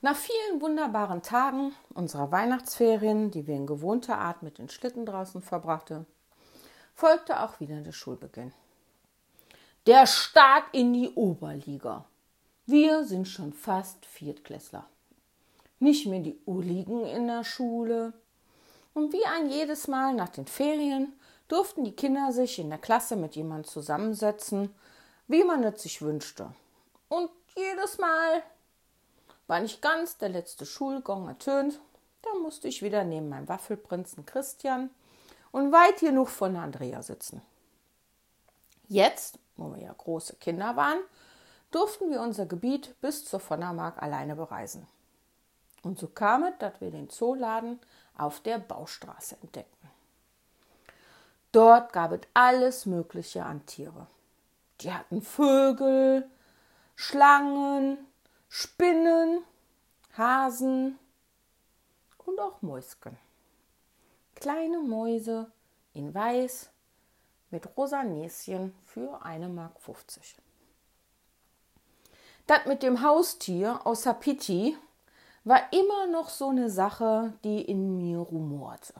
Nach vielen wunderbaren Tagen unserer Weihnachtsferien, die wir in gewohnter Art mit den Schlitten draußen verbrachte, folgte auch wieder der Schulbeginn. Der Start in die Oberliga. Wir sind schon fast Viertklässler. Nicht mehr die Ulligen in der Schule. Und wie ein jedes Mal nach den Ferien durften die Kinder sich in der Klasse mit jemandem zusammensetzen, wie man es sich wünschte. Und jedes Mal war nicht ganz der letzte Schulgong ertönt, da musste ich wieder neben meinem Waffelprinzen Christian und weit genug von Andrea sitzen. Jetzt, wo wir ja große Kinder waren, durften wir unser Gebiet bis zur Vonnermark alleine bereisen. Und so kam es, dass wir den Zooladen auf der Baustraße entdeckten. Dort gab es alles Mögliche an Tiere. Die hatten Vögel, Schlangen, Spinnen, Hasen und auch Mäusken. Kleine Mäuse in Weiß mit rosa Näschen für eine Mark 50. Das mit dem Haustier außer Pitti war immer noch so eine Sache, die in mir rumorte.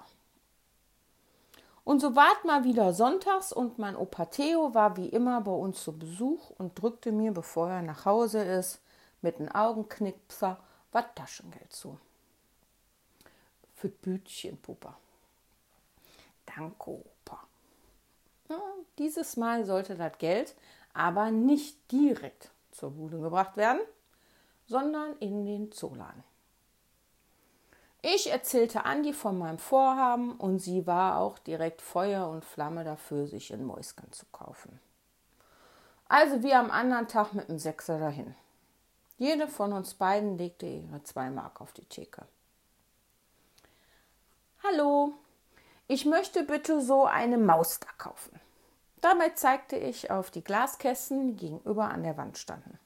Und so ward mal wieder sonntags und mein Opa Theo war wie immer bei uns zu Besuch und drückte mir, bevor er nach Hause ist, mit einem Augenknipser was Taschengeld zu. Für Bütchen, Puppe. Danke, Opa. Ja, dieses Mal sollte das Geld aber nicht direkt zur Bude gebracht werden, sondern in den Zooladen. Ich erzählte Andi von meinem Vorhaben und sie war auch direkt Feuer und Flamme dafür, sich in Mäusken zu kaufen. Also wir am anderen Tag mit einem Sechser dahin. Jede von uns beiden legte ihre zwei Mark auf die Theke. Hallo, ich möchte bitte so eine Maus da kaufen. Dabei zeigte ich auf die Glaskästen, die gegenüber an der Wand standen.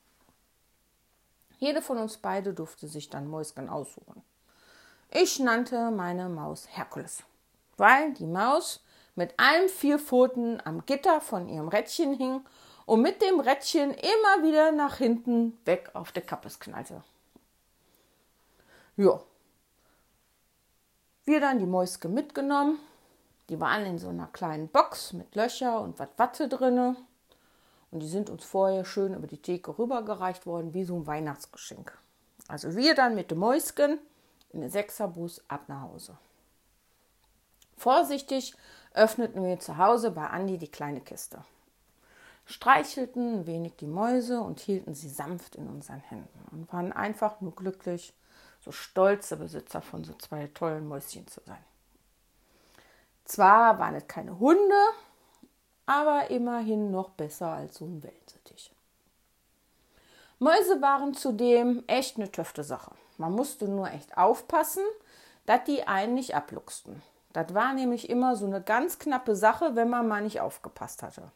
Jede von uns beide durfte sich dann Mäusken aussuchen. Ich nannte meine Maus Herkules, weil die Maus mit allen vier Pfoten am Gitter von ihrem Rädchen hing und mit dem Rädchen immer wieder nach hinten weg auf der Kappes knallte. Ja. Wir dann die Mäuske mitgenommen. Die waren in so einer kleinen Box mit Löcher und was Watte drinne. Und die sind uns vorher schön über die Theke rübergereicht worden, wie so ein Weihnachtsgeschenk. Also wir dann mit dem Mäusken in den Sechserbus ab nach Hause. Vorsichtig öffneten wir zu Hause bei Andi die kleine Kiste, streichelten wenig die Mäuse und hielten sie sanft in unseren Händen und waren einfach nur glücklich, so stolze Besitzer von so zwei tollen Mäuschen zu sein. Zwar waren es keine Hunde, aber immerhin noch besser als so ein Wellensittich. Mäuse waren zudem echt eine töfte Sache. Man musste nur echt aufpassen, dass die einen nicht abluchsten. Das war nämlich immer so eine ganz knappe Sache, wenn man mal nicht aufgepasst hatte.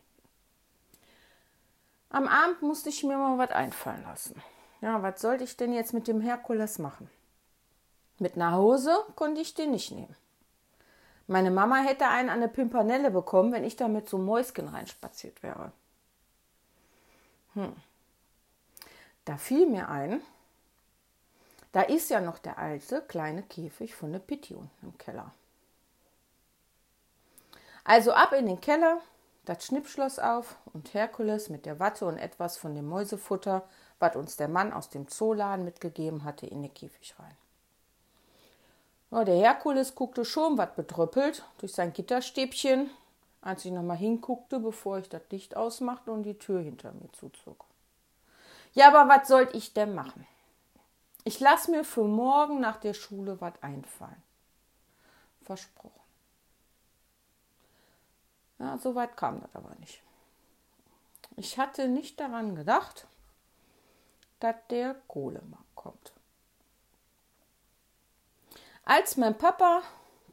Am Abend musste ich mir mal was einfallen lassen. Ja, was sollte ich denn jetzt mit dem Herkules machen? Mit nach Hause konnte ich den nicht nehmen. Meine Mama hätte einen an eine Pimpanelle bekommen, wenn ich da mit so Mäuschen reinspaziert wäre. Hm. Da fiel mir ein, da ist ja noch der alte kleine Käfig von der Pitti unten im Keller. Also ab in den Keller, das Schnippschloss auf und Herkules mit der Watte und etwas von dem Mäusefutter, was uns der Mann aus dem Zooladen mitgegeben hatte, in den Käfig rein. Ja, der Herkules guckte schon was betröppelt durch sein Gitterstäbchen, als ich nochmal hinguckte, bevor ich das Licht ausmachte und die Tür hinter mir zuzog. Ja, aber was sollte ich denn machen? Ich lasse mir für morgen nach der Schule was einfallen. Versprochen. Ja, so weit kam das aber nicht. Ich hatte nicht daran gedacht, dass der Kohlemarkt kommt. Als mein Papa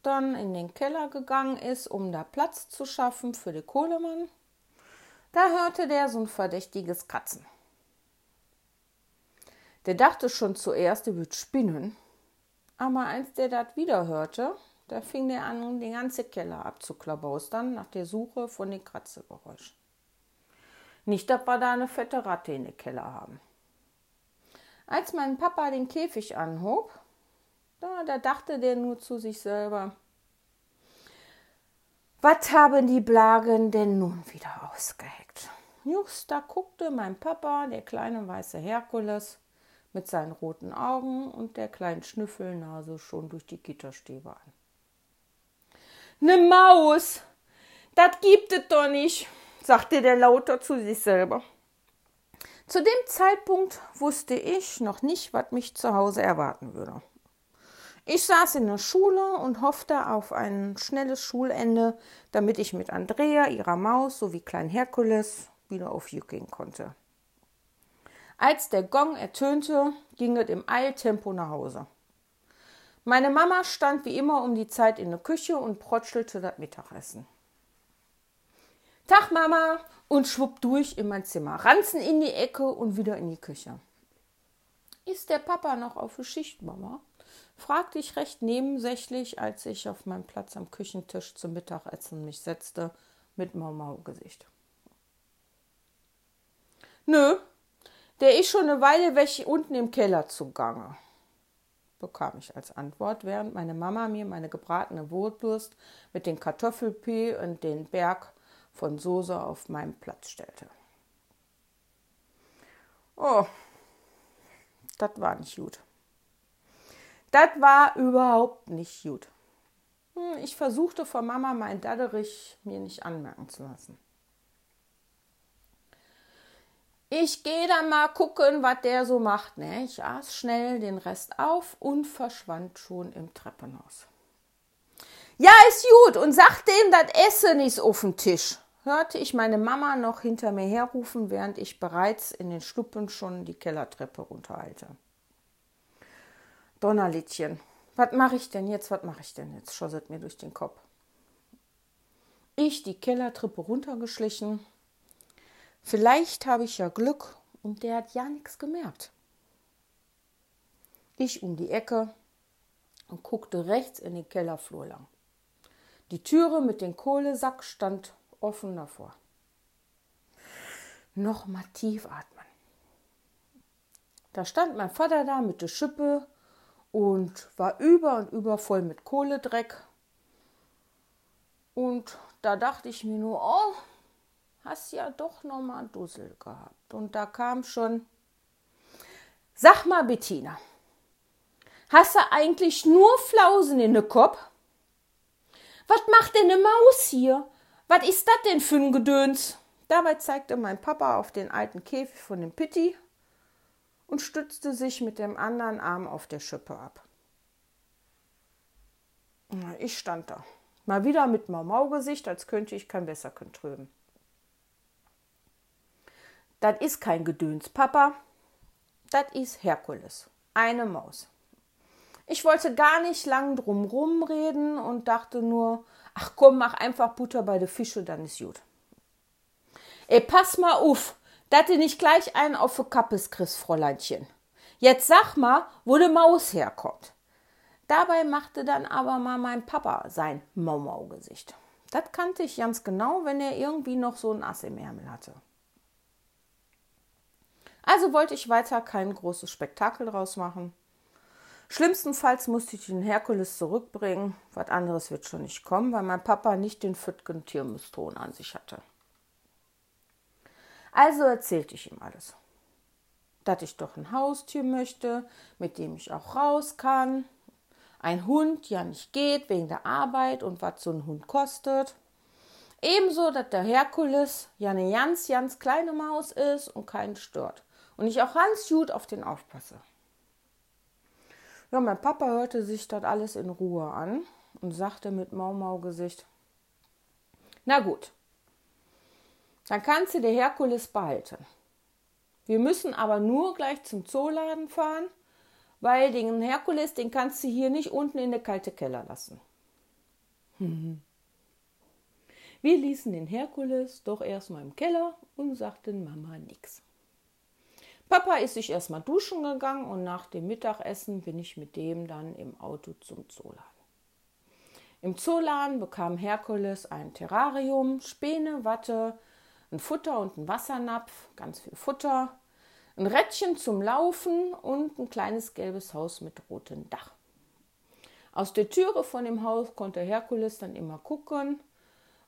dann in den Keller gegangen ist, um da Platz zu schaffen für den Kohlemann, da hörte der so ein verdächtiges Katzen. Der dachte schon zuerst, er würde spinnen. Aber als der das wieder hörte, da fing der an, den ganzen Keller abzuklabaustern nach der Suche von den Kratzegeräuschen. Nicht, dass wir da eine fette Ratte in den Keller haben. Als mein Papa den Käfig anhob, da, da dachte der nur zu sich selber, was haben die Blagen denn nun wieder ausgeheckt? Just da guckte mein Papa, der kleine weiße Herkules, mit seinen roten Augen und der kleinen Schnüffelnase schon durch die Gitterstäbe an. Ne Maus, das gibt es doch nicht, sagte der lauter zu sich selber. Zu dem Zeitpunkt wusste ich noch nicht, was mich zu Hause erwarten würde. Ich saß in der Schule und hoffte auf ein schnelles Schulende, damit ich mit Andrea, ihrer Maus sowie Klein Herkules wieder auf Jück gehen konnte. Als der Gong ertönte, ging es im Eiltempo nach Hause. Meine Mama stand wie immer um die Zeit in der Küche und protschelte das Mittagessen. Tag, Mama! Und schwupp durch in mein Zimmer, ranzen in die Ecke und wieder in die Küche. Ist der Papa noch auf der Schicht, Mama? fragte ich recht nebensächlich, als ich auf meinem Platz am Küchentisch zum Mittagessen mich setzte, mit Mau-Mau-Gesicht. Nö, der ist schon eine Weile weg unten im Keller zugange bekam ich als Antwort, während meine Mama mir meine gebratene Wurst mit den Kartoffelpü und den Berg von Soße auf meinen Platz stellte. Oh, das war nicht gut. Das war überhaupt nicht gut. Hm, ich versuchte von Mama mein Dadderich mir nicht anmerken zu lassen. Ich gehe dann mal gucken, was der so macht. Ne? Ich aß schnell den Rest auf und verschwand schon im Treppenhaus. Ja, ist gut und sag dem, das Essen ist auf dem Tisch, hörte ich meine Mama noch hinter mir herrufen, während ich bereits in den Schluppen schon die Kellertreppe runterhalte. Donnerlittchen, was mache ich denn jetzt, was mache ich denn jetzt, schosset mir durch den Kopf. Ich die Kellertreppe runtergeschlichen, Vielleicht habe ich ja Glück und der hat ja nichts gemerkt. Ich um die Ecke und guckte rechts in den Kellerflur lang. Die Türe mit dem Kohlesack stand offen davor. Noch mal tief atmen. Da stand mein Vater da mit der Schippe und war über und über voll mit Kohledreck. Und da dachte ich mir nur, oh, hast ja doch noch mal Dussel gehabt. Und da kam schon, sag mal Bettina, hast du eigentlich nur Flausen in den Kopf? Was macht denn eine Maus hier? Was ist das denn für ein Gedöns? Dabei zeigte mein Papa auf den alten Käfig von dem Pitti und stützte sich mit dem anderen Arm auf der Schippe ab. Ich stand da, mal wieder mit Mau-Mau-Gesicht, als könnte ich kein Wässerchen tröben. Das ist kein Gedöns, Papa. Das ist Herkules. Eine Maus. Ich wollte gar nicht lang drum reden und dachte nur, ach komm, mach einfach Butter bei der Fische, dann ist gut. Ey, pass mal auf, dass du nicht gleich einen auf die Kappes kriegst, Fräuleinchen. Jetzt sag mal, wo die Maus herkommt. Dabei machte dann aber mal mein Papa sein Mau-Mau-Gesicht. Das kannte ich ganz genau, wenn er irgendwie noch so ein Ass im Ärmel hatte. Also wollte ich weiter kein großes Spektakel draus machen. Schlimmstenfalls musste ich den Herkules zurückbringen. Was anderes wird schon nicht kommen, weil mein Papa nicht den Füttgen Tiermiston an sich hatte. Also erzählte ich ihm alles. Dass ich doch ein Haustier möchte, mit dem ich auch raus kann. Ein Hund ja nicht geht wegen der Arbeit und was so ein Hund kostet. Ebenso, dass der Herkules ja eine ganz, ganz kleine Maus ist und keinen stört und ich auch ganz gut auf den aufpasse. Ja, mein Papa hörte sich das alles in Ruhe an und sagte mit Mau-Mau-Gesicht: Na gut, dann kannst du der Herkules behalten. Wir müssen aber nur gleich zum Zooladen fahren, weil den Herkules, den kannst du hier nicht unten in der kalte Keller lassen. Wir ließen den Herkules doch erstmal im Keller und sagten Mama nichts. Papa ist sich erstmal duschen gegangen und nach dem Mittagessen bin ich mit dem dann im Auto zum Zooladen. Im Zooladen bekam Herkules ein Terrarium, Späne, Watte, ein Futter und ein Wassernapf, ganz viel Futter, ein Rädchen zum Laufen und ein kleines gelbes Haus mit rotem Dach. Aus der Türe von dem Haus konnte Herkules dann immer gucken,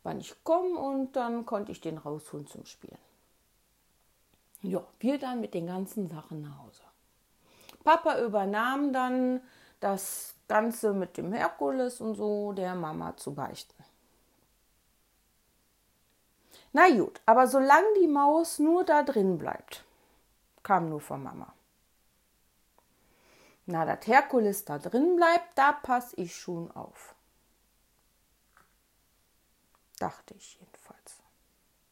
wann ich komme und dann konnte ich den rausholen zum Spielen. Ja, wir dann mit den ganzen Sachen nach Hause. Papa übernahm dann das Ganze mit dem Herkules und so der Mama zu beichten. Na gut, aber solange die Maus nur da drin bleibt, kam nur von Mama. Na, das Herkules da drin bleibt, da pass ich schon auf. Dachte ich jedenfalls.